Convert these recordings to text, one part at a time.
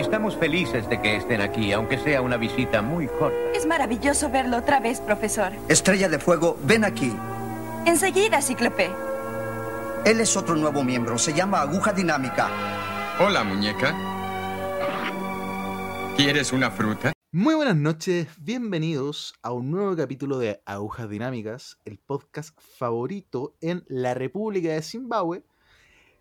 Estamos felices de que estén aquí, aunque sea una visita muy corta. Es maravilloso verlo otra vez, profesor. Estrella de Fuego, ven aquí. Enseguida, Cíclope. Él es otro nuevo miembro, se llama Aguja Dinámica. Hola, muñeca. ¿Quieres una fruta? Muy buenas noches, bienvenidos a un nuevo capítulo de Agujas Dinámicas, el podcast favorito en la República de Zimbabue.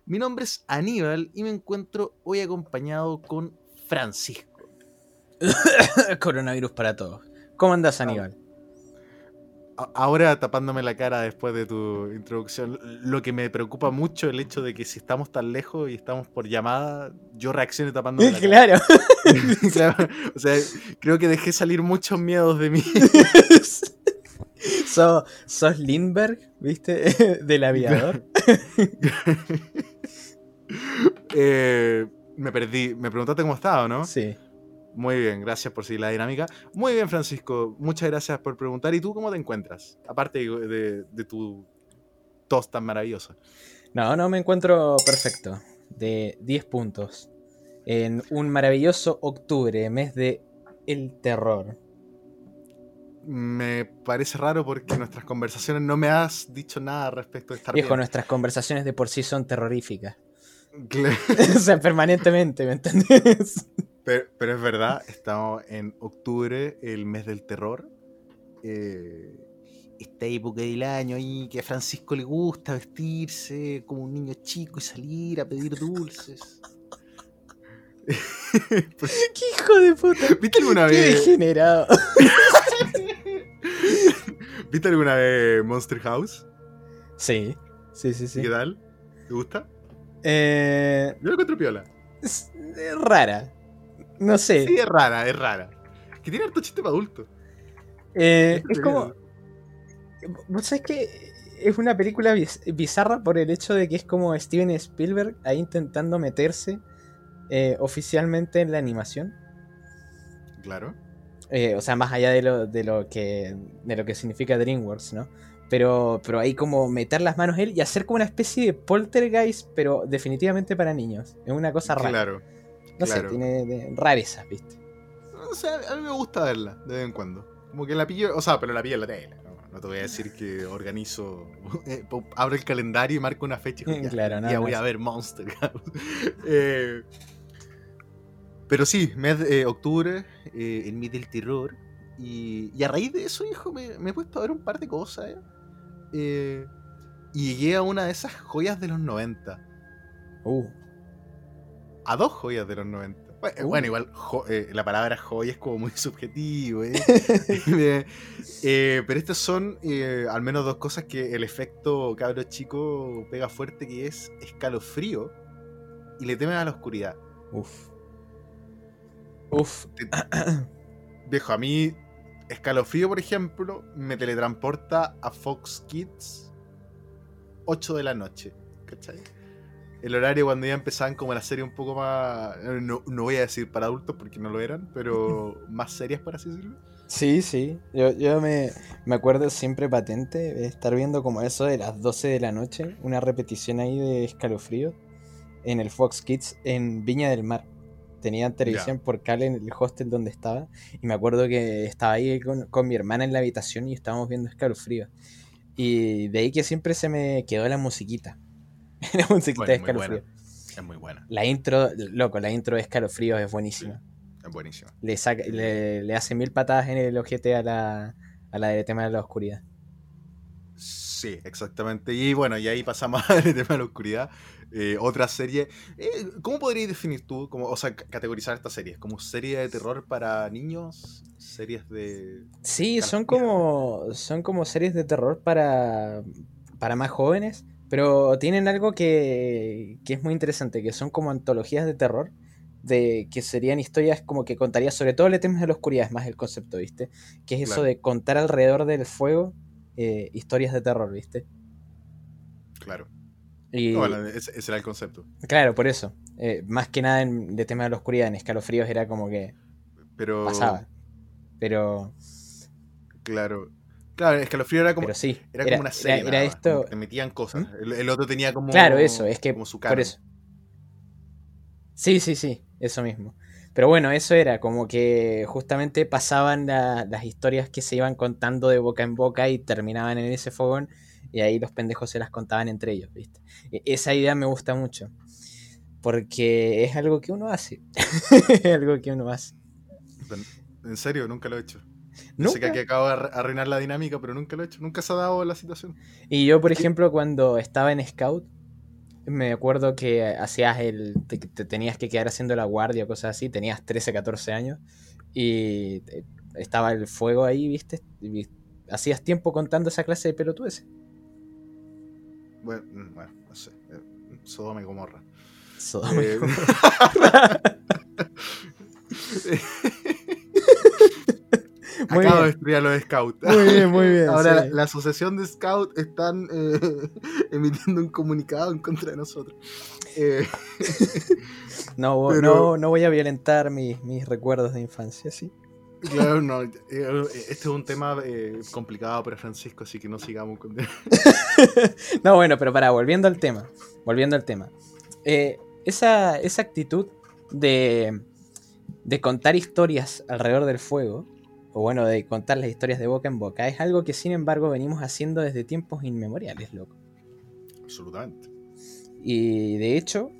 Mi nombre es Aníbal y me encuentro hoy acompañado con Francisco. Coronavirus para todos. ¿Cómo andas, Aníbal? A- Ahora tapándome la cara después de tu introducción, lo que me preocupa mucho el hecho de que si estamos tan lejos y estamos por llamada, yo reaccione tapándome la cara. claro. Claro, o sea, creo que dejé salir muchos miedos de mí. sos, sos Lindbergh, ¿viste? Del aviador. Eh, me perdí. Me preguntaste cómo estaba, ¿no? Sí. Muy bien, gracias por seguir la dinámica. Muy bien, Francisco. Muchas gracias por preguntar. ¿Y tú cómo te encuentras? Aparte de, de tu tos tan maravillosa. No, no, me encuentro perfecto. De 10 puntos. En un maravilloso octubre, mes de el terror. Me parece raro porque nuestras conversaciones no me has dicho nada respecto de estar Viejo, bien. nuestras conversaciones de por sí son terroríficas. O sea, permanentemente, ¿me entendés? Pero, pero es verdad, estamos en octubre, el mes del terror. Eh, esta época del año ahí que a Francisco le gusta vestirse como un niño chico y salir a pedir dulces. ¡Qué hijo de puta! ¿Viste alguna ¡Qué vez? degenerado! ¿Viste alguna vez Monster House? Sí, sí, sí, sí. ¿Qué tal? ¿Te gusta? Eh, Yo lo encuentro piola. es, es rara. No sé. Sí, es rara, es rara. Que tiene harto chiste para adultos. Eh, es como. ¿Vos sabés que es una película biz- bizarra por el hecho de que es como Steven Spielberg ahí intentando meterse eh, oficialmente en la animación? Claro. Eh, o sea, más allá de lo, de lo que de lo que significa DreamWorks, ¿no? Pero, pero ahí como meter las manos él y hacer como una especie de poltergeist, pero definitivamente para niños. Es una cosa rara. Claro. no claro. sé, tiene de- rarezas, ¿viste? O sea, a mí me gusta verla de vez en cuando. Como que la pillo, o sea, pero la pillo en la tele. No, no te voy a decir que organizo, eh, abro el calendario y marco una fecha y digo, ya, Claro, ya nada voy a ver Monster. Eh, pero sí, mes de eh, octubre, eh, el mes del terror. Y, y a raíz de eso, hijo, me, me he puesto a ver un par de cosas. Eh. Y llegué a una de esas joyas de los 90. Uh, A dos joyas de los 90. Bueno, Uh. bueno, igual jo- eh, la palabra joya es como muy subjetivo. ¿eh? Pero estas son al menos dos cosas que el efecto cabro chico pega fuerte, que es escalofrío y le temen a la oscuridad. uf. Uf. Viejo, a mí escalofrío, por ejemplo, me teletransporta a Fox Kids 8 de la noche. ¿Cachai? El horario cuando ya empezaban como la serie un poco más, no, no voy a decir para adultos porque no lo eran, pero más serias, por así decirlo. Sí, sí. Yo, yo me, me acuerdo siempre patente de estar viendo como eso de las 12 de la noche, una repetición ahí de escalofrío en el Fox Kids en Viña del Mar. Tenían televisión por cable en el hostel donde estaba y me acuerdo que estaba ahí con, con mi hermana en la habitación y estábamos viendo escalofrío. Y de ahí que siempre se me quedó la musiquita. la musiquita Bueno, de escalofrío. Es muy buena, La intro, loco, la intro de escalofrío es buenísima. es buenísima. le, saca, le, le hace mil patadas en el ojete a la, a la de tema de la oscuridad. Sí, exactamente. Y bueno, y ahí pasamos al tema de la oscuridad. Eh, otra serie. Eh, ¿Cómo podrías definir tú, como, o sea, ca- categorizar estas series? ¿Como serie de terror para niños? ¿Series de.? Sí, son como, son como series de terror para, para más jóvenes, pero tienen algo que, que es muy interesante, que son como antologías de terror, de que serían historias como que contaría sobre todo el tema de la oscuridad, es más el concepto, ¿viste? Que es eso Claro. de contar alrededor del fuego eh, historias de terror, ¿viste? Claro. Y, No, bueno, ese, ese era el concepto. Claro, por eso. Eh, más que nada en, de tema de la oscuridad, en escalofríos era como que Pero. pasaba. Pero, Claro. Claro, Escalofrío era como, pero sí. era como una serie. Era, era esto. te metían cosas. El, el otro tenía como. Claro, eso, es que como su por canon. eso. Sí, sí, sí. eso mismo. Pero bueno, eso era como que justamente pasaban la- las historias que se iban contando de boca en boca y terminaban en ese fogón y ahí los pendejos se las contaban entre ellos, ¿viste? E- Esa idea me gusta mucho porque es algo que uno hace. es algo que uno hace. En serio, nunca lo he hecho. Sé que aquí acabo de arru- arruinar la dinámica, pero nunca lo he hecho. Nunca se ha dado la situación. Y yo, por ejemplo, cuando estaba en Scout, me acuerdo que hacías el. Te, te tenías que quedar haciendo la guardia o cosas así. Tenías 13, 14 años. Y estaba el fuego ahí, ¿viste? Y hacías tiempo contando esa clase de pelotudes. Bueno, mm, bueno no sé. eh, Sodoma y Gomorra. Sodoma y Eh, Gomorra. Muy Acabo de bien. destruir a los scouts. Muy bien, muy bien. Ahora sí. la, la asociación de scouts están eh, emitiendo un comunicado en contra de nosotros. Eh, no, pero- no, no voy a violentar mis, mis recuerdos de infancia, ¿sí? Claro, no. eh, este es un tema eh, complicado para Francisco, así que no sigamos con. No, bueno, pero para, volviendo al tema. Volviendo al tema. Eh, esa, esa actitud de, de contar historias alrededor del fuego, o bueno, de contar las historias de boca en boca, es algo que sin embargo venimos haciendo desde tiempos inmemoriales, loco. Absolutamente. Y de hecho,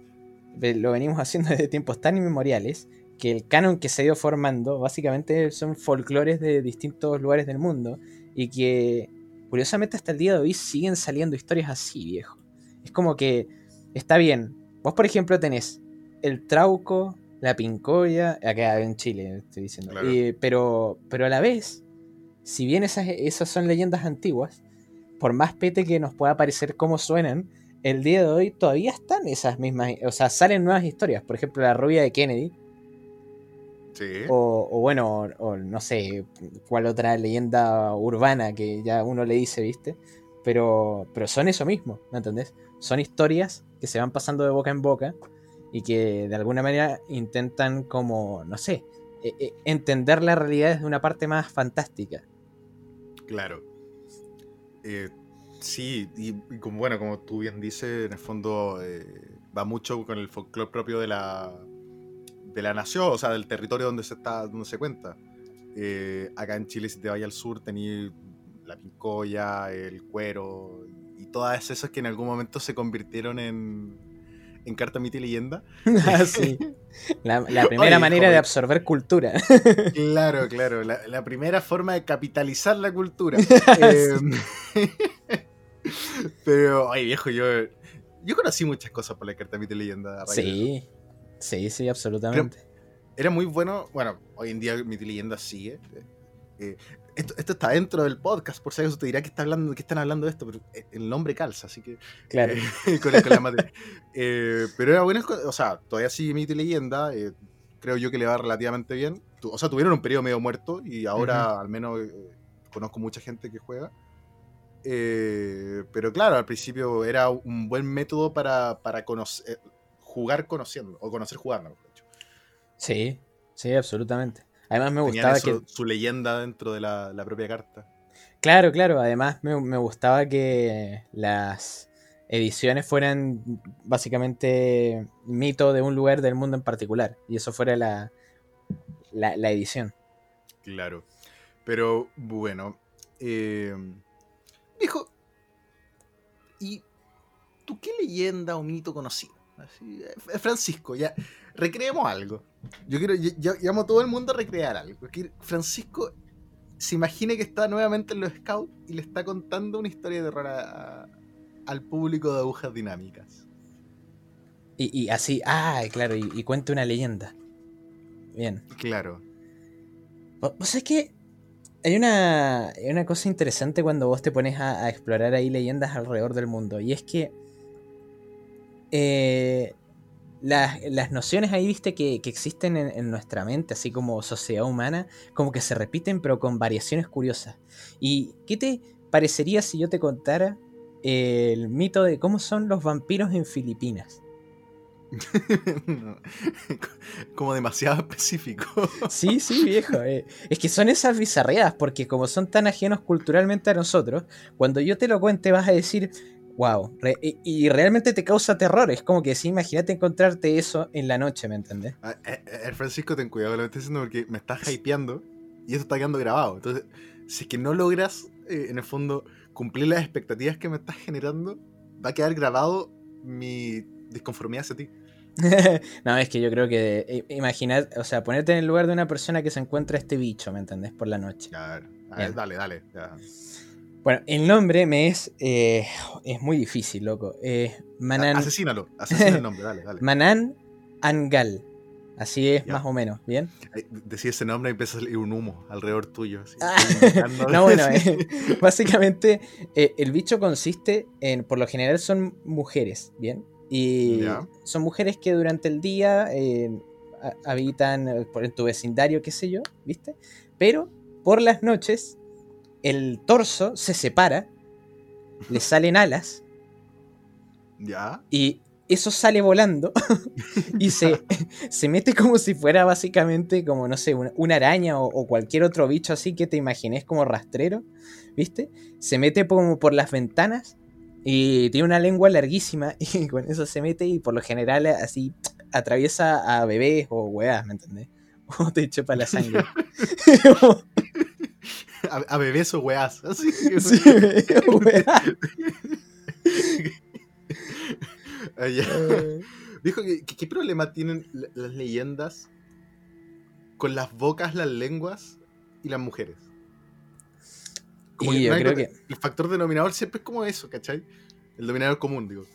lo venimos haciendo desde tiempos tan inmemoriales que el canon que se ha ido formando básicamente son folclores de distintos lugares del mundo y que curiosamente hasta el día de hoy siguen saliendo historias así, viejo. Es como que está bien. Vos, por ejemplo, tenés el trauco, la pincoya, acá en Chile estoy diciendo, Claro. y- pero, pero a la vez, si bien esas, esas son leyendas antiguas, por más pete que nos pueda parecer cómo suenan, el día de hoy todavía están esas mismas, o sea, salen nuevas historias. Por ejemplo, la rubia de Kennedy, Sí. o, o bueno, o, o no sé, cuál otra leyenda urbana que ya uno le dice, ¿viste? Pero, pero son eso mismo, ¿me entendés? Son historias que se van pasando de boca en boca y que de alguna manera intentan como, no sé, e- e- entender la realidad desde una parte más fantástica. Claro. Eh, sí, y, y como bueno, como tú bien dices, en el fondo eh, va mucho con el folclore propio de la de la nación, o sea, del territorio donde se está, donde se cuenta. Eh, acá en Chile, si te vas al sur, tenías la pincoya, el cuero y todas esas que en algún momento se convirtieron en, en carta, mito y leyenda. Ah, sí. La, la primera Oye, manera de absorber cultura. Claro, claro. La, la primera forma de capitalizar la cultura. Eh, pero, ay viejo, yo, yo conocí muchas cosas por la carta mito y leyenda. Sí, sí, sí, absolutamente. Era muy bueno. Bueno, hoy en día y leyenda sigue. eh, eh, esto, esto está dentro del podcast, por si acaso te dirá que, está hablando, que están hablando de esto, pero eh, el nombre calza, así que Claro. eh, con, con la. Eh, pero era bueno, o sea, todavía sigue mito y leyenda. eh, creo yo que le va relativamente bien. O sea, tuvieron un periodo medio muerto y ahora al menos conozco mucha gente que juega. Pero claro, al principio era un buen método para, para conocer, jugar conociendo, o conocer jugando, mejor dicho. Sí, sí, absolutamente. Además me Tenían gustaba eso- que... su leyenda dentro de la, la propia carta. Claro, claro, además me, me gustaba que las ediciones fueran básicamente mito de un lugar del mundo en particular. Y eso fuera la, la, la edición. Claro. Pero bueno. Eh, viejo, ¿y tú qué leyenda o mito conocido? Así, eh, Francisco, ya, recreemos algo. Yo quiero, yo, yo llamo a todo el mundo a recrear algo. Francisco se imagine que está nuevamente en los scouts y le está contando una historia de terror a- a- al público de agujas dinámicas. Y, y así, ah, claro, y, y cuenta una leyenda. Bien. Claro. ¿Vos sabés que hay una, hay una cosa interesante cuando vos te pones a, a explorar ahí leyendas alrededor del mundo? Y es que eh, las, las nociones ahí, viste, que, que existen en, en nuestra mente, así como sociedad humana, como que se repiten, pero con variaciones curiosas. ¿Y qué te parecería si yo te contara el mito de cómo son los vampiros en Filipinas? Como demasiado específico. Sí, sí, viejo. eh. Es que son esas bizarreadas, porque como son tan ajenos culturalmente a nosotros, cuando yo te lo cuente vas a decir, Wow. y, y realmente te causa terror. Es como que sí, imagínate encontrarte eso en la noche, ¿me entendés? Ah, eh, eh, el Francisco, ten cuidado lo que estás diciendo porque me estás hypeando y eso está quedando grabado. Entonces, si es que no logras, eh, en el fondo, cumplir las expectativas que me estás generando, va a quedar grabado mi disconformidad hacia ti. no, es que yo creo que eh, imaginar, o sea, ponerte en el lugar de una persona que se encuentra este bicho, ¿me entendés? Por la noche. A ver, Bien. dale, dale. ya. Bueno, el nombre me es. eh, es muy difícil, loco. Eh, Manan, Asesínalo, asesina el nombre, dale, dale. Manan Angal. Así es, Ya. más o menos, ¿bien? Ay, Decía ese nombre y empieza a salir un humo alrededor tuyo. así, Ah, no, bueno, eh, básicamente eh, el bicho consiste en, por lo general son mujeres, ¿bien? Y Ya. son mujeres que durante el día eh, ha- habitan por en tu vecindario, qué sé yo, ¿viste? Pero por las noches el torso se separa, le salen alas Ya. y eso sale volando y se, se mete como si fuera básicamente como, no sé, una, una araña o, o cualquier otro bicho así que te imagines como rastrero, ¿viste? Se mete como por las ventanas y tiene una lengua larguísima y con eso se mete y por lo general así atraviesa a bebés o weas, ¿me entendés? O te chupa la sangre. A, a bebés o weás. Así. Sí, wea. Ah, ya. Dijo que, ¿qué problema tienen la- las leyendas con las bocas, las lenguas y las mujeres? Como Y yo creo que- El factor denominador siempre es como eso, ¿cachai? El denominador común, digo.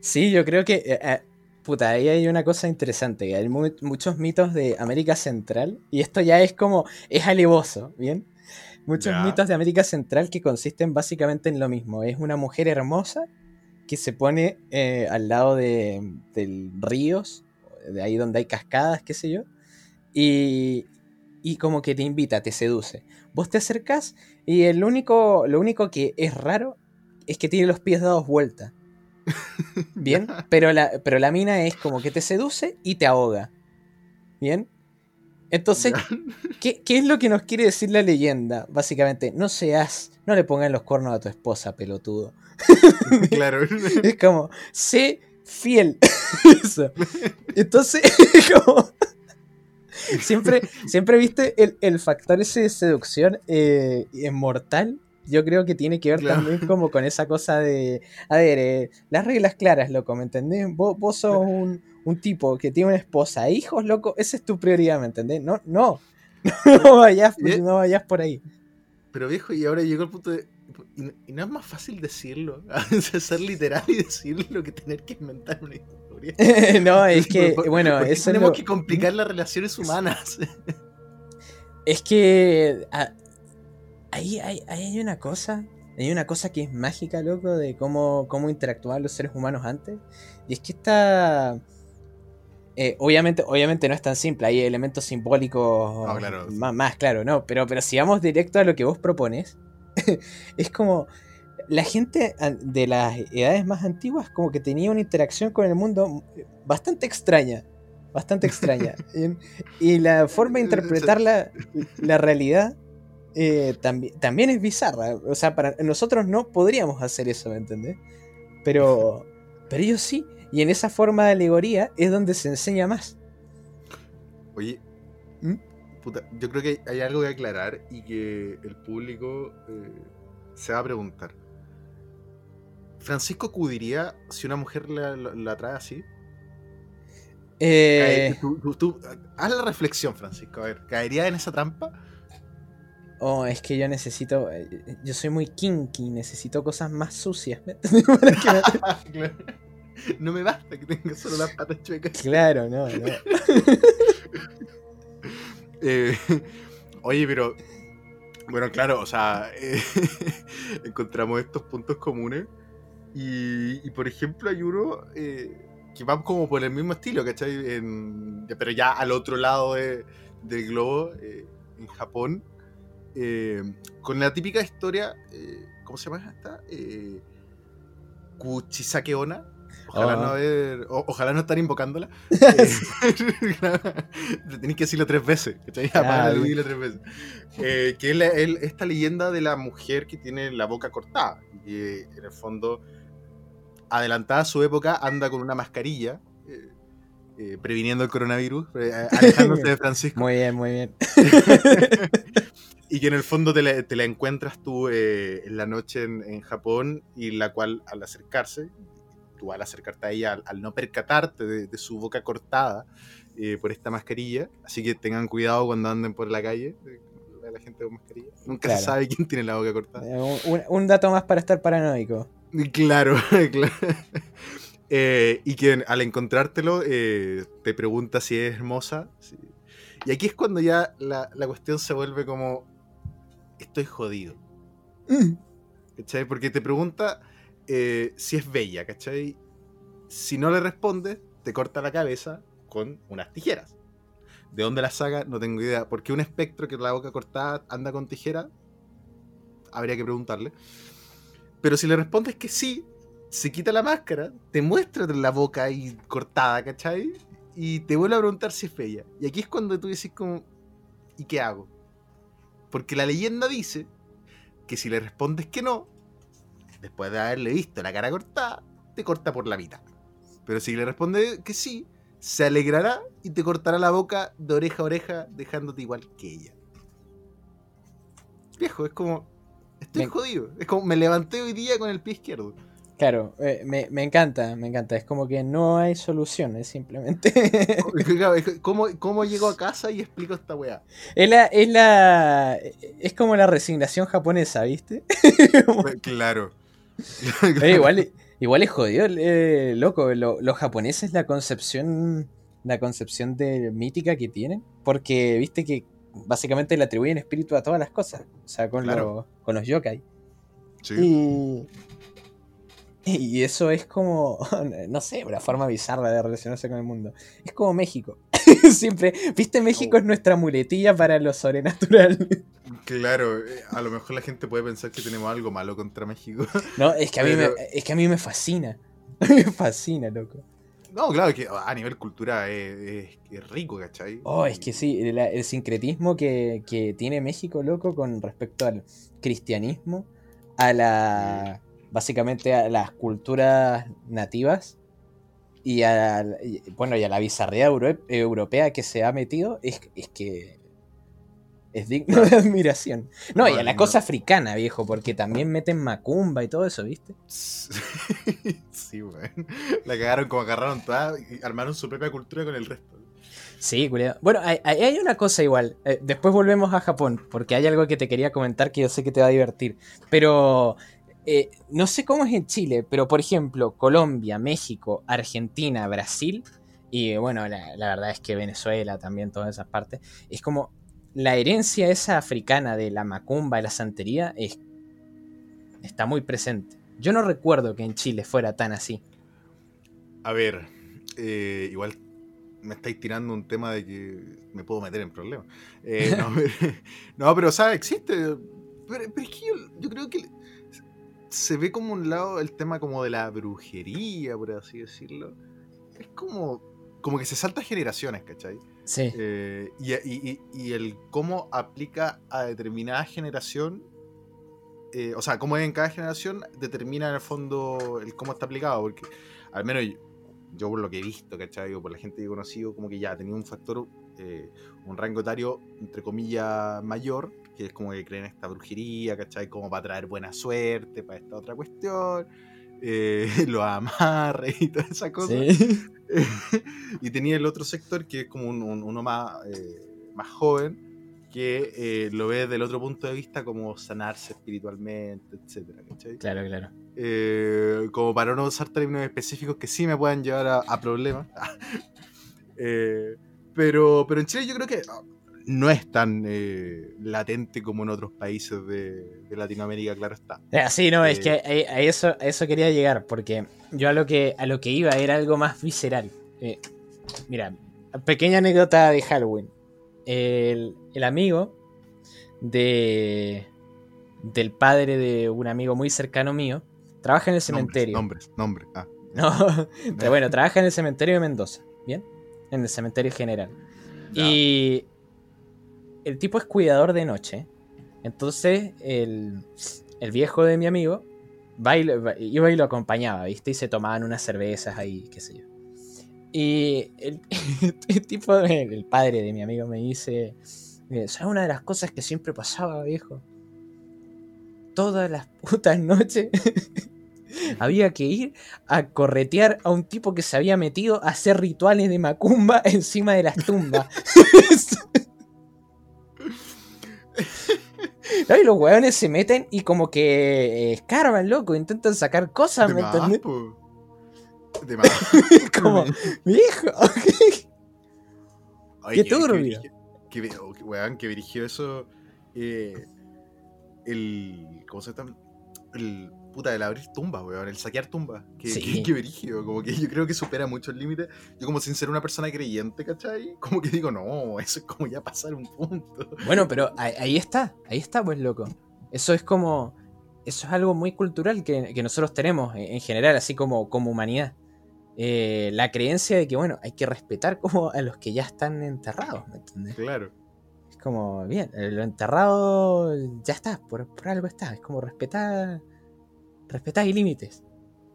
Sí, yo creo que. eh, eh, puta, ahí hay una cosa interesante. que Hay mu- muchos mitos de América Central. Y esto ya es como. Es alevoso, ¿bien? Muchos mitos de América Central que consisten básicamente en lo mismo. Es una mujer hermosa que se pone eh, al lado de, ríos, de ahí donde hay cascadas, qué sé yo. Y, y como que te invita, te seduce. Vos te acercás y el único, lo único que es raro es que tiene los pies dados vuelta. Bien, pero la, pero la mina es como que te seduce y te ahoga. Bien. Entonces. ¿qué, qué es lo que nos quiere decir la leyenda? Básicamente, no seas, no le pongan los cuernos a tu esposa, pelotudo. claro. Es como, sé fiel. Eso. Entonces, como. Siempre, siempre viste el, el factor ese de seducción eh, mortal. Yo creo que tiene que ver Claro. también como con esa cosa de. A ver, eh, las reglas claras, loco, ¿me entendés? Vos, vos sos un, un tipo que tiene una esposa, e hijos, loco, esa es tu prioridad, ¿me entendés? No, no. No vayas, no vayas por ahí. Pero viejo, y ahora llegó el punto de. Y, no- y no es más fácil decirlo. Ser literal y decirlo que tener que inventar una historia. no, es que, ¿Por- bueno, por eso es tenemos lo- que complicar las relaciones humanas. Es que ah, ahí, hay, ahí hay una cosa, hay una cosa que es mágica, loco, de cómo, cómo interactuaban los seres humanos antes. Y es que esta... eh, obviamente, obviamente no es tan simple, hay elementos simbólicos No, claro. más, más, claro, ¿no? Pero, pero si vamos directo a lo que vos propones, es como... La gente de las edades más antiguas como que tenía una interacción con el mundo bastante extraña. Bastante extraña. y, la forma de interpretar la, la realidad eh, tambi- también es bizarra. O sea, para nosotros no podríamos hacer eso, ¿me entendés? Pero, pero ellos sí. Y en esa forma de alegoría es donde se enseña más. Oye, ¿Mm? puta, yo creo que hay algo que aclarar y que el público eh, se va a preguntar. ¿Francisco acudiría si una mujer la, la- la trae así? Eh, Cae- tú- tú- tú- haz la reflexión, Francisco. A ver, ¿caería en esa trampa? oh, es que yo necesito. eh, Yo soy muy kinky, necesito cosas más sucias. No me basta que tenga solo las patas chuecas. Claro, no, no. Eh, oye, pero. Bueno, claro, o sea, eh, encontramos estos puntos comunes. Y, y, por ejemplo, hay uno eh, que va como por el mismo estilo, ¿cachai? En- pero ya al otro lado de- del globo, en Japón, con la típica historia, ¿cómo se llama esta? Kuchisake Onna. Ojalá Oh. no haber, o- ojalá no estar invocándola. Eh, Tenéis que decirlo tres veces. dilo tres veces. Eh, que es la- el- esta leyenda de la mujer que tiene la boca cortada. Y que en el fondo adelantada a su época, anda con una mascarilla, eh, eh, previniendo el coronavirus, eh, alejándose de Francisco. Muy bien, muy bien. y que en el fondo te la, te la encuentras tú eh, en la noche en, en Japón y la cual al acercarse, tú al acercarte a ella, al, al no percatarte de, de su boca cortada eh, por esta mascarilla, así que tengan cuidado cuando anden por la calle, eh, la, gente con mascarilla. Nunca Claro. se sabe quién tiene la boca cortada. Eh, Un, un dato más para estar paranoico. Claro, claro. Eh, y que al encontrártelo eh, te pregunta si es hermosa. sí. Y aquí es cuando ya la, la cuestión se vuelve como, estoy jodido. ¿Cachai? Porque te pregunta eh, si es bella, ¿cachai? Si no le respondes, te corta la cabeza con unas tijeras. ¿De dónde la saca? No tengo idea. Porque un espectro que la boca cortada anda con tijera, habría que preguntarle. Pero si le respondes que sí, se quita la máscara, te muestra la boca cortada, ¿cachai? Y te vuelve a preguntar si es bella. Y aquí es cuando tú decís como, ¿y qué hago? Porque la leyenda dice que si le respondes que no, después de haberle visto la cara cortada, te corta por la mitad. Pero si le respondes que sí, se alegrará y te cortará la boca de oreja a oreja, dejándote igual que ella. Viejo, es como. Estoy Me- jodido. Es como me levanté hoy día con el pie izquierdo. Claro, eh, me, me encanta, me encanta. Es como que no hay solución, es simplemente. ¿Cómo, ¿Cómo llego a casa y explico esta weá? es, la, es la. Es como la resignación japonesa, ¿viste? Claro. Oye, igual, igual es jodido, eh, loco. lo- los japoneses, la concepción. La concepción de mítica que tienen. Porque viste que básicamente le atribuyen espíritu a todas las cosas. O sea, con, Claro. los- con los yokai. Sí. Y, y eso es como, no sé, una forma bizarra de relacionarse con el mundo. Es como México. Siempre, viste, México Oh. es nuestra muletilla para lo sobrenatural. Claro, eh, a lo mejor la gente puede pensar que tenemos algo malo contra México. No, es que a mí, me, es que a mí me fascina. Me fascina, loco. No, claro, que a nivel cultura es, es- es rico, ¿cachai? Oh, es que sí, el, el sincretismo que, que tiene México, loco, con respecto al cristianismo, a la. básicamente a las culturas nativas y a, y- bueno, y a la bizarría euro- europea que se ha metido, es, es que. es digno de admiración. No, y a la cosa africana, viejo, porque también meten macumba y todo eso, ¿viste? Sí, weón. La cagaron como agarraron toda y armaron su propia cultura con el resto. Sí, culiado. Bueno, hay, hay- hay una cosa igual. eh, después volvemos a Japón, porque hay algo que te quería comentar que yo sé que te va a divertir. Pero eh, no sé cómo es en Chile, pero por ejemplo, Colombia, México, Argentina, Brasil, y bueno, la, verdad es que Venezuela también, todas esas partes, es como la herencia esa africana de la macumba, de la santería, es, está muy presente. Yo no recuerdo que en Chile fuera tan así. A ver, eh, igual me estáis tirando un tema de que me puedo meter en problemas. Eh, no, pero, o sea, existe. Pero, es que yo creo que se ve como un lado el tema como de la brujería, por así decirlo. Es como, como que se salta generaciones, ¿cachai? Sí. Eh, y, y- y- el cómo aplica a determinada generación, eh, o sea, cómo es en cada generación, determina en el fondo el cómo está aplicado, porque al menos yo, yo por lo que he visto, ¿cachai? O por la gente que he conocido, como que ya tenía un factor, eh, un rango etario, entre comillas, mayor, que es como que creen esta brujería, ¿cachai? Como para traer buena suerte, para esta otra cuestión, eh, los amarres y toda esa cosa. Sí. y tenía el otro sector que es como un- un- uno más, eh, más joven que eh, lo ve desde el otro punto de vista como sanarse espiritualmente, etcétera, ¿cachai? Claro, claro. Eh, como para no usar términos específicos que sí me puedan llevar a, a problemas. Eh, pero, pero en Chile yo creo que no es tan eh, latente como en otros países de, de Latinoamérica, claro está. Ah, Sí, no, es Eh, que a, a eso, a eso quería llegar, porque yo a lo que, a lo que iba era algo más visceral. Eh, mira, pequeña anécdota de Halloween. El, el amigo de del padre de un amigo muy cercano mío trabaja en el cementerio. Nombres, nombres, nombres. Ah, No, pero bueno, trabaja en el cementerio de Mendoza, ¿bien? En el cementerio general. Y el tipo es cuidador de noche. Entonces, el, el viejo de mi amigo va y va- iba y lo acompañaba, ¿viste? Y se tomaban unas cervezas ahí, qué sé yo. Y el, el tipo, el, el padre de mi amigo me dice, eh, ¿sabes una de las cosas que siempre pasaba, viejo? Todas las putas noches había que ir a corretear a un tipo que se había metido a hacer rituales de macumba encima de las tumbas. No, y los hueones se meten y como que eh, escarban, loco, intentan sacar cosas, De ¿me más, entendés? po. De más. Como, viejo. Oye, Qué turbio. brígido- Qué, vi- oh, qué weón, que dirigió eso. eh, el. ¿Cómo se llama? El. Puta, el abrir tumbas, weón. El saquear tumbas. Que, Sí. que, que brígido, Como que yo creo que supera mucho el límite. Yo, como sin ser una persona creyente, ¿cachai? Como que digo, no, eso es como ya pasar un punto. Bueno, pero ahí, está, ahí está, pues, loco. Eso es como. Eso es algo muy cultural que, que nosotros tenemos en, en general, así como, como humanidad. Eh, la creencia de que, bueno, hay que respetar como a los que ya están enterrados, ¿me entendés? Claro. Es como, bien, lo enterrado ya está, por, por algo está. Es como respetar. Respetar y límites.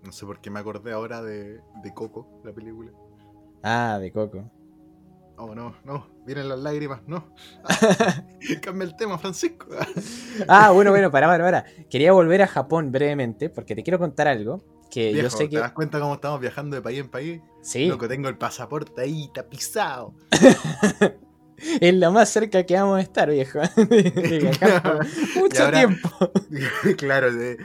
No sé por qué me acordé ahora de, de Coco, la película. Ah, de Coco. Oh, no, no. Vienen las lágrimas, no. Ah, cambia el tema, Francisco. Ah, bueno, bueno, para, para, para. Quería volver a Japón brevemente, porque te quiero contar algo. Que Viejo, yo sé ¿te que. das cuenta cómo estamos viajando de país en país? Sí, Loco, tengo el pasaporte ahí tapizado. es lo más cerca que vamos a estar, viejo. De, de viajar por mucho ahora- tiempo. claro, de-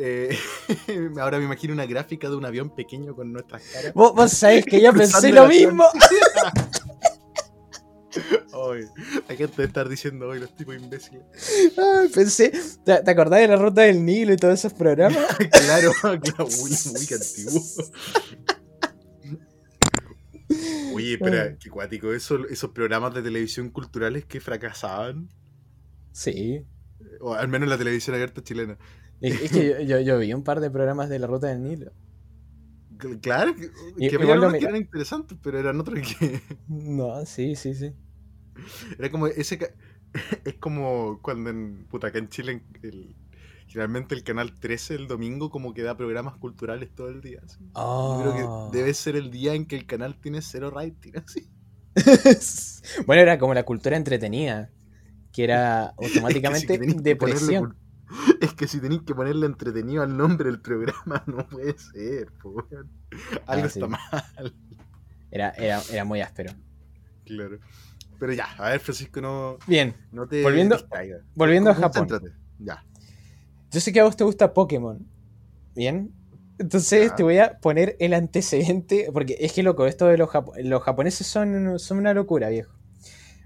eh, ahora me imagino una gráfica de un avión pequeño con nuestras caras. Vos, vos sabés que yo pensé lo mismo. Ay, la gente debe estar diciendo hoy los tipos imbéciles. Ay, pensé. ¿Te, te acordás de la ruta del Nilo y todos esos programas? claro, claro, muy, muy antiguo. Oye, espera, qué cuático eso, esos programas de televisión culturales que fracasaban. Sí. O al menos la televisión abierta chilena. Es, es que yo, yo- yo vi un par de programas de la ruta del Nilo. Cl- Claro, que, Y- que igual eran interesantes, pero eran otros que. No, sí, sí, sí. Era como ese. Es como cuando en. Puta, acá en Chile, el- generalmente el canal 13 el domingo, como que da programas culturales todo el día. Yo creo que debe ser el día en que el canal tiene cero rating, así. bueno, era como la cultura entretenida. Que era automáticamente tenéis que ponerle depresión. Es que si tenéis que ponerle entretenido al nombre del programa, no puede ser, po. Algo Ah, sí. está mal, Era, era, era muy áspero. claro. Pero ya, a ver, Francisco, no, Bien, no te Volviendo- distraigas. volviendo a Japón. Ya. Yo sé que a vos te gusta Pokémon. Bien. Entonces Ya. te voy a poner el antecedente. Porque es que loco, esto de los, japo- los japoneses son, son una locura, viejo.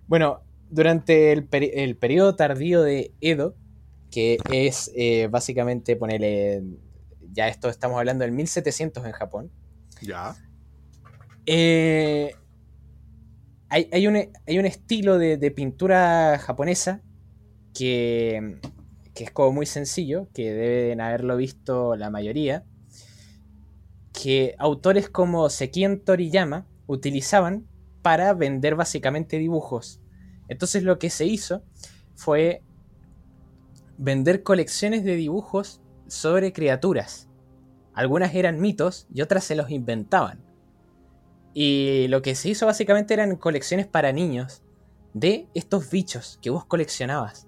Bueno, durante el, peri- el periodo tardío de Edo, que es eh, básicamente ponerle. Ya esto estamos hablando del 1700 en Japón. Ya. Eh, hay, hay un, hay un estilo de, de pintura japonesa que, que es como muy sencillo, que deben haberlo visto la mayoría, que autores como Sekien Toriyama utilizaban para vender básicamente dibujos. Entonces lo que se hizo fue vender colecciones de dibujos sobre criaturas. Algunas eran mitos y otras se los inventaban. Y lo que se hizo básicamente eran colecciones para niños de estos bichos que vos coleccionabas.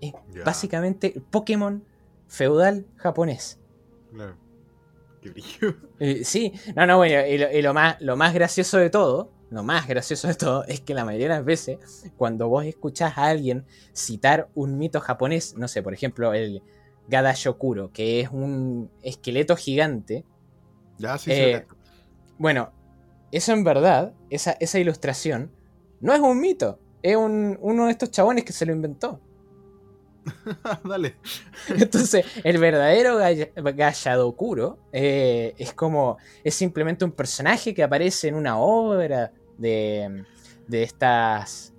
Es básicamente Pokémon feudal japonés. Claro. Qué brillo. Eh, sí, no, no, bueno, y, lo, y lo más, lo más gracioso de todo, lo más gracioso de todo es que la mayoría de las veces, cuando vos escuchás a alguien citar un mito japonés, no sé, por ejemplo, el Gadashokuro, que es un esqueleto gigante, Ya, sí, Eh, sí. bueno, eso en verdad, esa, esa ilustración, no es un mito, es un- uno de estos chabones que se lo inventó. Dale. Entonces, el verdadero Gayadokuro eh, es como. Es simplemente un personaje que aparece en una obra de, de estas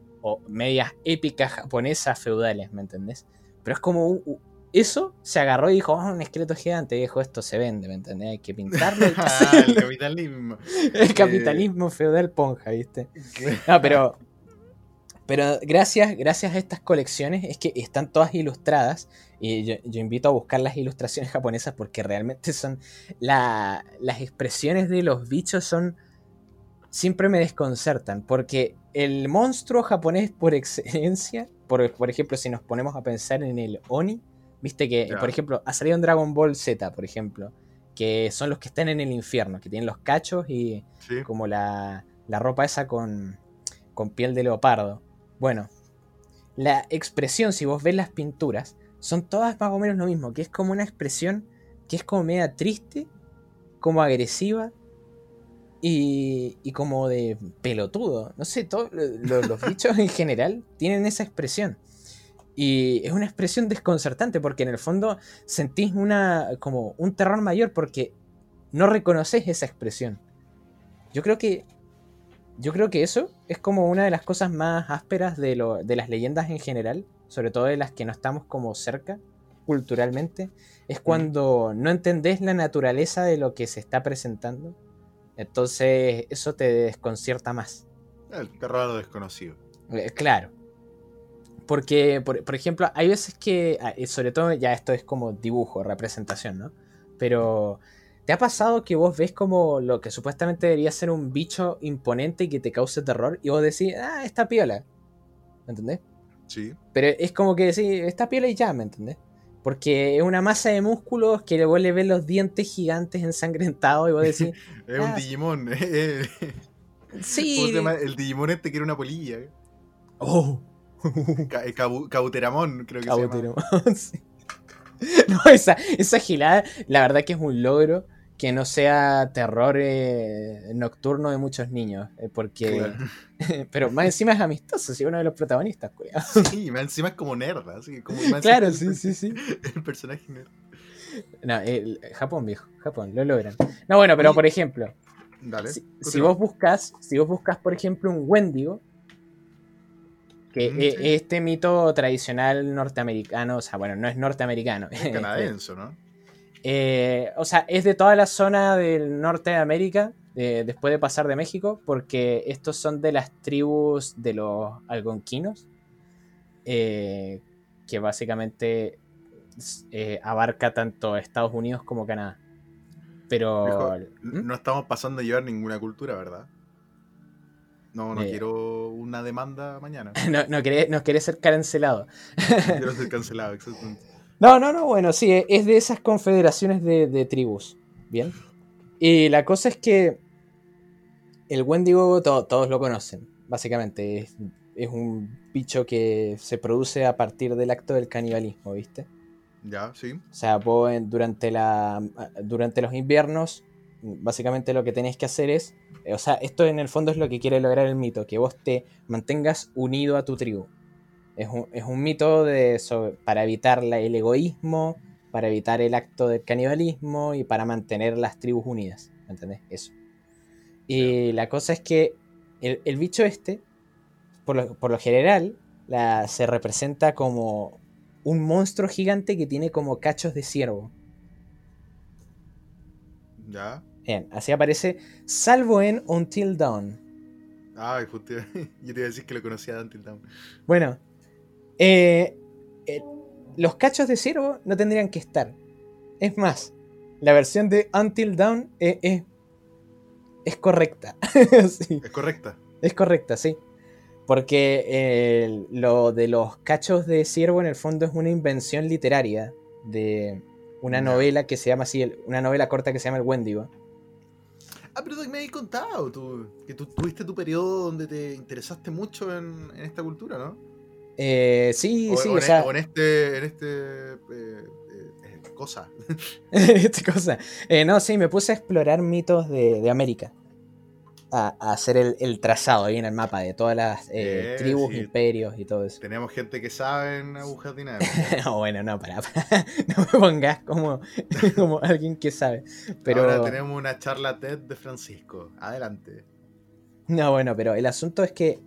medias épicas japonesas feudales, ¿me entendés? Pero es como. un- eso se agarró y dijo: "Oh, un esqueleto gigante, viejo, esto se vende, ¿me entendés? Hay que pintarlo. hay que Ah, hacerlo". el capitalismo. el capitalismo feudal ponja, ¿viste? No, pero. Pero gracias, gracias a estas colecciones es que están todas ilustradas. Y yo, yo invito a buscar las ilustraciones japonesas porque realmente son. la- las expresiones de los bichos son. Siempre me desconcertan. Porque el monstruo japonés por excelencia. Por, por ejemplo, si nos ponemos a pensar en el Oni. Viste que, por ejemplo, ha salido en Dragon Ball Z, por ejemplo. Que son los que están en el infierno. Que tienen los cachos y Sí. como la, la ropa esa con, con piel de leopardo. Bueno, la expresión, si vos ves las pinturas, son todas más o menos lo mismo, que es como una expresión que es como media triste, como agresiva y, como de pelotudo. No sé, todos los bichos en general tienen esa expresión. Y es una expresión desconcertante porque en el fondo sentís una como un terror mayor porque no reconoces esa expresión. Yo creo que yo creo que eso es como una de las cosas más ásperas de, lo- de las leyendas en general, sobre todo de las que no estamos como cerca culturalmente, es cuando no entendés la naturaleza de lo que se está presentando. Entonces eso te desconcierta más. El terror desconocido. Eh, Claro. Porque, por, por ejemplo, hay veces que, ah, y sobre todo ya esto es como dibujo, representación, ¿no? Pero, ¿te ha pasado que vos ves como lo que supuestamente debería ser un bicho imponente y que te cause terror y vos decís, ah, está piola? ¿Me entendés? Sí. Pero es como que decís, está piola y ya, ¿me entendés? Porque es una masa de músculos que vos le ves los dientes gigantes ensangrentados y vos decís, Es Ah. un Digimon. eh. ¿Cómo sí. El Digimon este que era una polilla. Oh. Eh, Cabu- Cauteramon, creo que se llama. Sí. No, esa, esa gilada, la verdad que es un logro que no sea terror eh, nocturno de muchos niños. eh, porque. Claro. Pero más encima es amistoso, si uno de los protagonistas, culiao. Sí, más encima es como nerd, así como más Claro, sí, el- sí, sí. El personaje nerd. No, el- Japón, viejo, Japón, lo logran. No, bueno, pero Oye, por ejemplo, Dale. si, vos buscas, si vos buscas, por ejemplo, un Wendigo, que Mm, eh, sí. este mito tradicional norteamericano, o sea, bueno, no es norteamericano. Es canadiense, ¿no? Eh, o sea, es de toda la zona del norte de América, eh, después de pasar de México, porque estos son de las tribus de los algonquinos, eh, que básicamente eh, abarca tanto Estados Unidos como Canadá. Pero... ¿Mm? No estamos pasando a llevar ninguna cultura, ¿verdad? No, no Eh. quiero una demanda mañana. No, no querés, no querés ser cancelado. No quiero ser cancelado, exactamente. No, no, no, bueno, sí, e, es de esas confederaciones de, de tribus. Bien. Y la cosa es que el Wendigo to- todos lo conocen, básicamente. Es, es un bicho que se produce a partir del acto del canibalismo, ¿viste? Ya, sí. O sea, vos durante, la, durante los inviernos, básicamente lo que tenéis que hacer es, eh, o sea, esto en el fondo es lo que quiere lograr el mito, que vos te mantengas unido a tu tribu. Es un, es un mito de, sobre- para evitar la- el egoísmo, para evitar el acto del canibalismo y para mantener las tribus unidas. ¿Me entendés? Eso. Y la cosa es que el, el bicho este, por lo, por lo general, la, se representa como un monstruo gigante que tiene como cachos de ciervo. Ya. Bien, así aparece, salvo en Until Dawn. Ay, justo. Yo te iba a decir que lo conocía de Until Dawn. Bueno, eh, eh, los cachos de ciervo no tendrían que estar. Es más, la versión de Until Dawn es, es, es correcta. Sí, Es correcta. es correcta, sí. Porque eh, lo de los cachos de ciervo en el fondo es una invención literaria de una novela que se llama así, una novela corta que se llama El Wendigo. Ah, pero me habías contado tú, que tú tuviste tu periodo donde te interesaste mucho en, en esta cultura, ¿no? Eh, sí, o, sí, o o en, sea, o en este, en este eh, eh, cosa. esta cosa. Eh, no, sí, me puse a explorar mitos de, de América. A, a hacer el, el trazado ahí en el mapa de todas las eh, Eh, tribus, sí. imperios y todo eso. Tenemos gente que sabe en agujas dinámicas. no, bueno, no, para, no me pongas como, como alguien que sabe. Pero, Ahora tenemos una charla TED de Francisco. Adelante. no, bueno, pero el asunto es que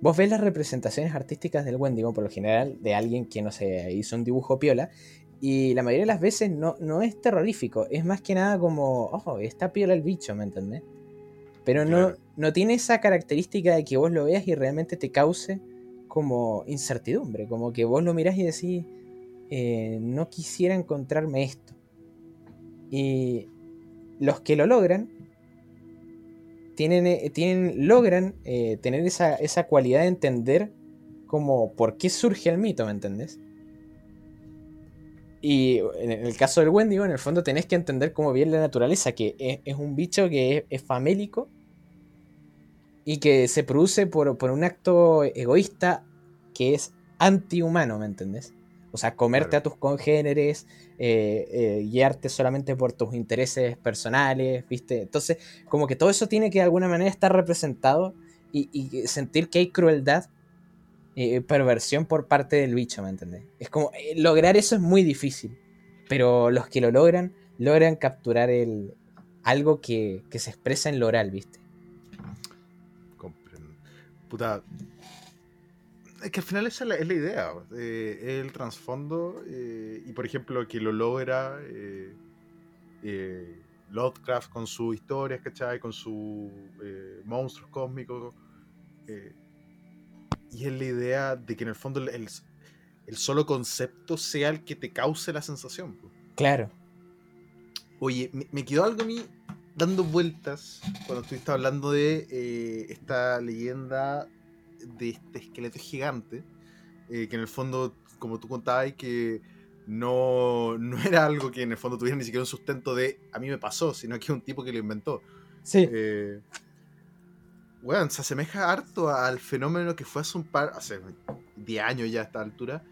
vos ves las representaciones artísticas del Wendigo, por lo general, de alguien que, no sé, hizo un dibujo piola. Y la mayoría de las veces no, no es terrorífico, es más que nada como, ojo, está piola el bicho, ¿me entendés? Pero no, Claro. no tiene esa característica de que vos lo veas y realmente te cause como incertidumbre, como que vos lo mirás y decís, eh, no quisiera encontrarme esto. Y los que lo logran, tienen, eh, tienen, logran eh, tener esa, esa cualidad de entender como por qué surge el mito, ¿me entendés? Y en el caso del Wendigo, en el fondo tenés que entender cómo viene la naturaleza, que es, un bicho que es, es famélico y que se produce por, por un acto egoísta que es antihumano, ¿me entendés? O sea, comerte Claro. a tus congéneres, eh, eh, guiarte solamente por tus intereses personales, ¿viste? Entonces, como que todo eso tiene que de alguna manera estar representado y, y sentir que hay crueldad, eh, perversión por parte del bicho, ¿me entendés? Es como, lograr eso es muy difícil, pero los que lo logran, logran capturar el, algo que, que se expresa en lo oral, ¿viste? Comprendo. Puta. Es que al final esa es la, es la idea. eh, el trasfondo. eh, y por ejemplo, que lo logra eh, eh, Lovecraft con sus historias, ¿cachai? Con sus eh, monstruos cósmicos. y es la idea de que en el fondo el, el- el solo concepto sea el que te cause la sensación. Claro. Oye, me, me quedó algo a mí dando vueltas cuando estuviste hablando de esta leyenda de este esqueleto gigante, eh, que en el fondo, como tú contabas, que no, no era algo que en el fondo tuviera ni siquiera un sustento de a mí me pasó, sino que es un tipo que lo inventó. Sí. Eh, weón, se asemeja harto al fenómeno que fue hace un par, hace 10 años ya a esta altura,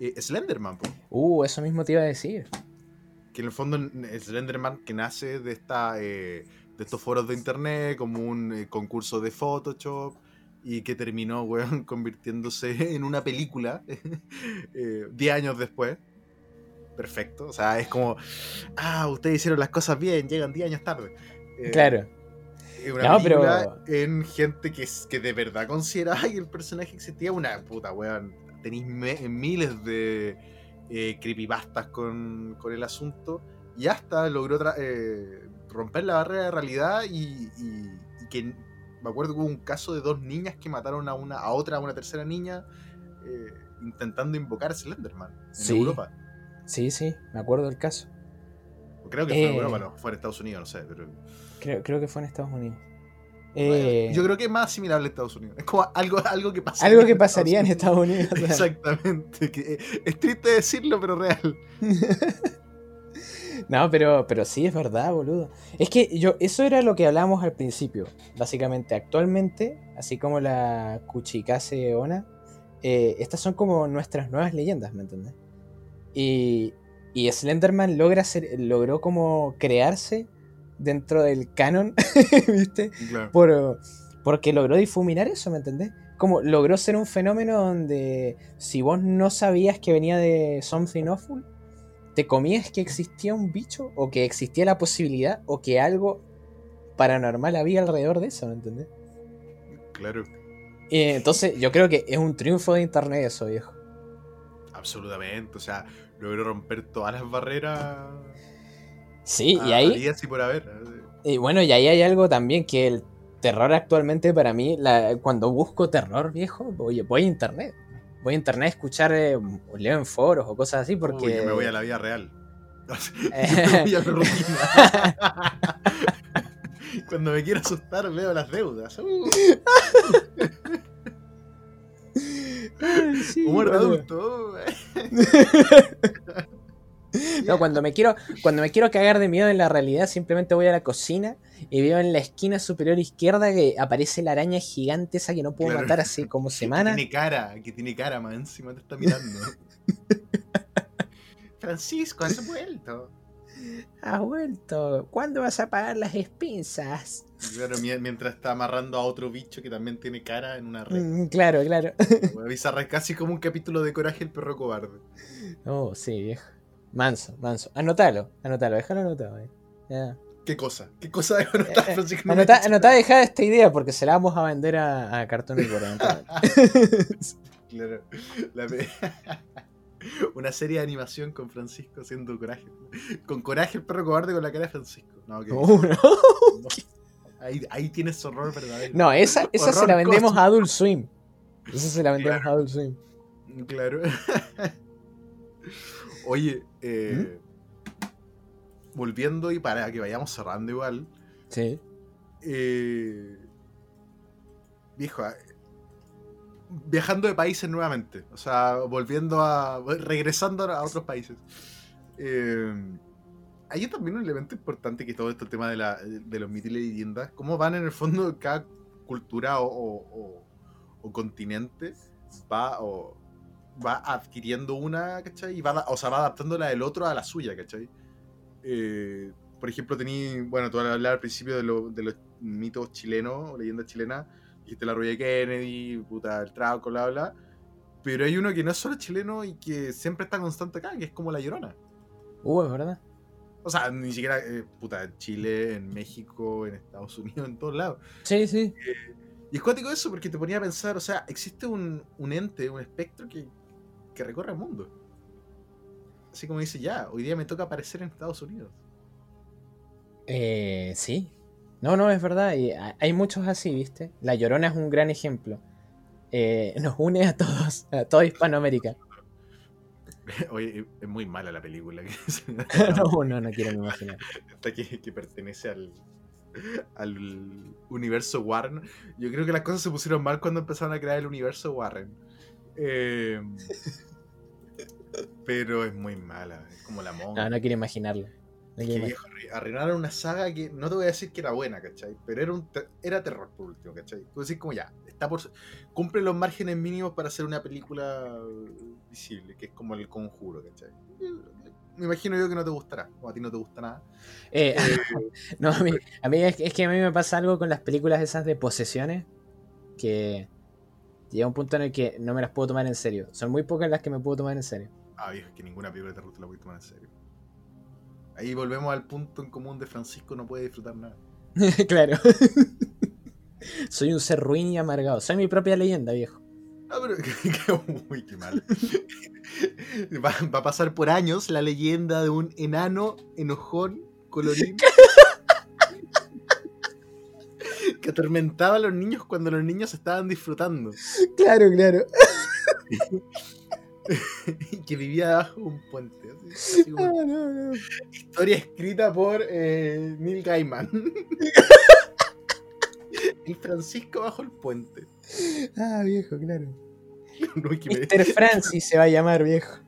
eh, Slenderman, po. Uh, eso mismo te iba a decir. que en el fondo Slenderman que nace de esta eh, de estos foros de internet como un eh, concurso de Photoshop y que terminó weón, convirtiéndose en una película eh, 10 años después perfecto o sea es como ah ustedes hicieron las cosas bien llegan 10 años tarde Eh, Claro. una No, pero- en gente que, que de verdad consideraba que el personaje existía una puta weón tenéis miles de eh, creepypastas con, con el asunto y hasta logró eh, romper la barrera de realidad y, y- y que me acuerdo que hubo un caso de dos niñas que mataron a una a otra a una tercera niña eh, intentando invocar a Slenderman en Sí. Europa Sí, sí, me acuerdo del caso. creo que fue en Eh. Europa no fue en Estados Unidos no sé pero Creo, creo que fue en Estados Unidos. Bueno, Eh, yo creo que es más asimilable a Estados Unidos es como algo, algo que pasa algo que pasaría en Estados Unidos. exactamente es triste decirlo pero real No, pero, pero sí es verdad, boludo. Es que yo, eso era lo que hablábamos al principio. Básicamente, actualmente, así como la Kuchikase Ona, eh, estas son como nuestras nuevas leyendas, ¿me entiendes? Y, y Slenderman logra ser, logró como crearse dentro del canon, ¿viste? claro. Por, porque logró difuminar eso, ¿me entendés? Como logró ser un fenómeno donde si vos no sabías que venía de Something Awful, te comías que existía un bicho o que existía la posibilidad o que algo paranormal había alrededor de eso, ¿me entendés? claro Y entonces yo creo que es un triunfo de internet eso, viejo. Absolutamente, o sea, logró romper todas las barreras. Sí, y ahí, y por haber. y bueno, y ahí hay algo también que el terror actualmente para mí, la- cuando busco terror, viejo, voy, voy a internet. Voy a internet a escuchar, eh, o leo en foros o cosas así, porque... Uy, yo me voy a la vida real. Eh. me voy a la rutina. Cuando me quiero asustar veo las deudas. Uh, Ay, sí, humor adulto. No, cuando me quiero, cuando me quiero cagar de miedo en la realidad, simplemente voy a la cocina y veo en la esquina superior izquierda que aparece la araña gigante esa que no puedo Claro. matar hace como Que semanas. tiene cara, que tiene cara, más encima te está mirando. Francisco, has vuelto. Ha vuelto. ¿Cuándo vas a pagar las expensas? Claro, mie- mientras está amarrando a otro bicho que también tiene cara en una red. Mm, claro, claro. Bizarra, es casi como un capítulo de Coraje el perro cobarde. Oh, sí, viejo. Manso, manso. Anótalo, anótalo, déjalo anotado. eh. Ya. ¿Qué cosa? ¿Qué cosa debo anotar, Eh, me Anotá, anotá, dejá esta idea porque se la vamos a vender a, a eventualmente. Claro. La pe- Una serie de animación con Francisco haciendo coraje. Con coraje el perro cobarde con la cara de Francisco. No, que Uh, no. Ahí, ahí tienes horror verdadero. No, esa, esa se la vendemos cósmico. a Adult Swim. Esa se la vendemos a Adult Swim. Claro. Oye, eh, ¿Mm? volviendo y para que vayamos cerrando igual, Sí. eh, viejo, eh, viajando de países nuevamente, o sea, volviendo a, regresando a otros países. Eh, hay también un elemento importante que todo este tema de, la, de los mitos y leyendas, cómo van en el fondo cada cultura o, o- o- o continente va o va adquiriendo una, ¿cachai? Y va, o sea, va adaptando la del otro a la suya, ¿cachai? Eh, por ejemplo, tení, bueno, tú hablar al principio de, lo- de los mitos chilenos o leyendas chilenas, dijiste la Ruya Kennedy, puta, el Trauco, bla, bla, pero hay uno que no es solo chileno y que siempre está constante acá, que es como la Llorona. Uh, es verdad. O sea, ni siquiera, eh, puta, en Chile, en México, en Estados Unidos, en todos lados. Sí, sí. Y es cuático eso porque te ponía a pensar, o sea, existe un, un ente, un espectro que, que recorre el mundo. Así como dice, ya, hoy día me toca aparecer en Estados Unidos. Eh, sí. No, no, es verdad. Y ha- hay muchos así, ¿viste? La Llorona es un gran ejemplo. Eh, nos une a todos, a toda Hispanoamérica. Oye, es muy mala la película. no, no, no quiero ni imaginar. esta que, que pertenece al, al universo Warren. Yo creo que las cosas se pusieron mal cuando empezaron a crear el universo Warren. Eh, pero es muy mala, es como la monja. No, no quiero imaginarlo. No quiero que arruinaron una saga que no te voy a decir que era buena, ¿cachai? Pero era, un te- era terror por último, ¿cachai? Tú decís como ya, está por, cumple los márgenes mínimos para hacer una película visible, que es como el conjuro, ¿cachai? Me imagino yo que no te gustará, o a ti no te gusta nada. Eh, Eh, no, a mí, a mí es, es que a mí me pasa algo con las películas esas de posesiones que llega un punto en el que no me las puedo tomar en serio. Son muy pocas las que me puedo tomar en serio. ah, viejo, es que ninguna película de terror te la a tomar en serio. Ahí volvemos al punto en común de Francisco no puede disfrutar nada. claro. Soy un ser ruin y amargado. Soy mi propia leyenda, viejo. No, pero que- uy, qué mal. Va, va a pasar por años la leyenda de un enano enojón colorín que atormentaba a los niños cuando los niños estaban disfrutando Claro, claro. y que vivía debajo de un puente. así, así como No, no, no. historia escrita por eh, Neil Gaiman. El Francisco bajo el puente. Ah, viejo, claro. No, Mr. Francis se va a llamar, viejo.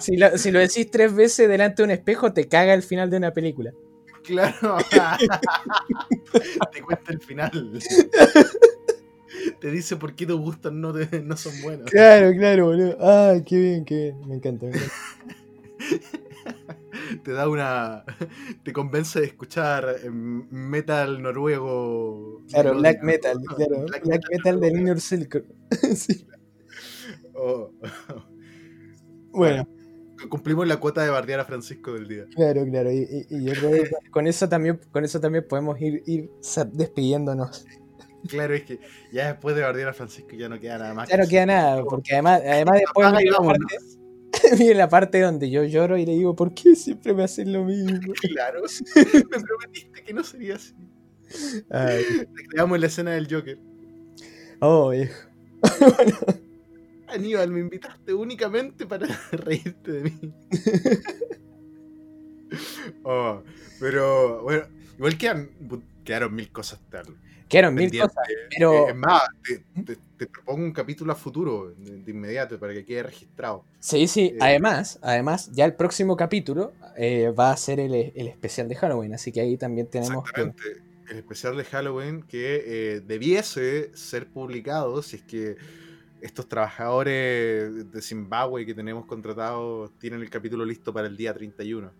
Si lo, si lo decís tres veces delante de un espejo, te caga el final de una película. Claro. te cuenta el final. te dice por qué tus gustos no, te- no son buenos. Claro, claro, boludo. Ah, qué bien, qué bien. Me encanta. me encanta. Te da una. Te convence de escuchar eh, metal noruego. Claro, black metal, claro. Black Black, metal noruego. del Inner Circle. sí. Oh. Bueno, Cumplimos la cuota de bardear a Francisco del día. claro, claro. Y, y- y yo creo que con- eso también, con eso también podemos ir, ir despidiéndonos. Claro, es que ya después de bardear a Francisco ya no queda nada más. Ya no que queda nada, porque además, además después viene la, parte, viene la parte donde yo lloro y le digo, ¿por qué siempre me hacen lo mismo? Claro. Me prometiste que no sería así. Ay, Recreamos la escena del Joker. oh, viejo. Aníbal, me invitaste únicamente para reírte de mí. Oh, pero bueno, igual quedan, quedaron mil cosas tal. Quedaron mil cosas, pero Eh, es más, te, te- te propongo un capítulo a futuro, de, de inmediato, para que quede registrado. sí, sí. eh, Además, además, ya el próximo capítulo eh, va a ser el, el especial de Halloween, así que ahí también tenemos que... Exactamente. El especial de Halloween que eh, debiese ser publicado si es que estos trabajadores de Zimbabue que tenemos contratados tienen el capítulo listo para el día 31.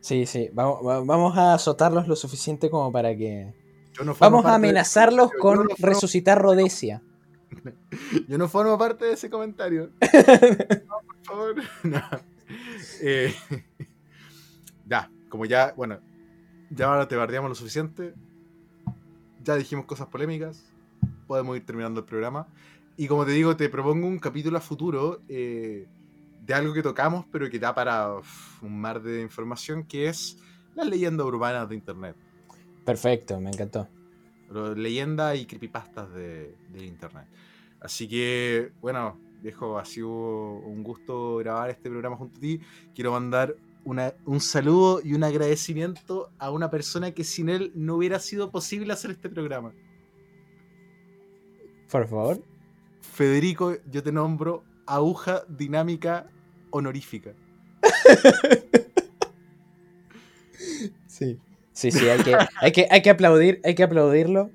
Sí, sí. Vamos, va- vamos a azotarlos lo suficiente como para que... Yo no formo Vamos a de- amenazarlos con no formo- resucitar Rodesia. Yo no formo parte de ese comentario. No, por favor. No. Eh, ya, como ya, bueno, ya ahora te bardeamos lo suficiente. Ya dijimos cosas polémicas. Podemos ir terminando el programa. Y como te digo, te propongo un capítulo a futuro eh, de algo que tocamos, pero que da para uf, un mar de información, que es las leyendas urbanas de Internet. Perfecto, me encantó. Leyendas y creepypastas de, de internet. Así que, bueno, viejo, ha sido un gusto grabar este programa junto a ti. Quiero mandar una- un saludo y un agradecimiento a una persona que sin él no hubiera sido posible hacer este programa. Por favor. Federico, yo te nombro aguja dinámica honorífica. Sí. Sí, sí, hay que, hay que, hay que aplaudir, hay que aplaudirlo.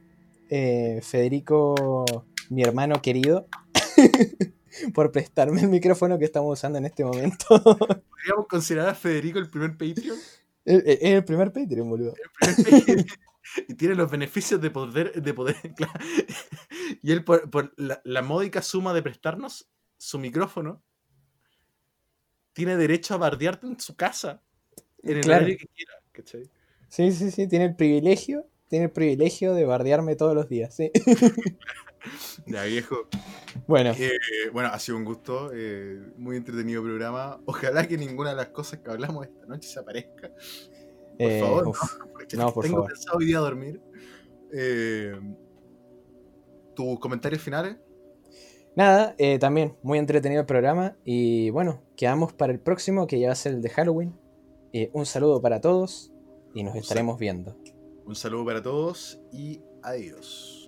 Eh, Federico, mi hermano querido, por prestarme el micrófono que estamos usando en este momento. ¿Podríamos considerar a Federico el primer Patreon? Es el primer Patreon, boludo. y tiene los beneficios de poder, de poder claro. y él por, por la, la módica suma de prestarnos su micrófono tiene derecho a bardearte en su casa en el Claro. horario que quiera ¿cachai? Sí, sí, sí, tiene el privilegio, tiene el privilegio de bardearme todos los días, sí. ya viejo Bueno, Eh, bueno ha sido un gusto eh, muy entretenido programa ojalá que ninguna de las cosas que hablamos esta noche se aparezca por eh, favor uf, no, no, por tengo favor. pensado hoy día dormir Eh, tus comentarios finales Nada, eh, también muy entretenido el programa y bueno, quedamos para el próximo que ya va a ser el de Halloween. Eh, un saludo para todos y nos estaremos viendo. Un saludo para todos y adiós.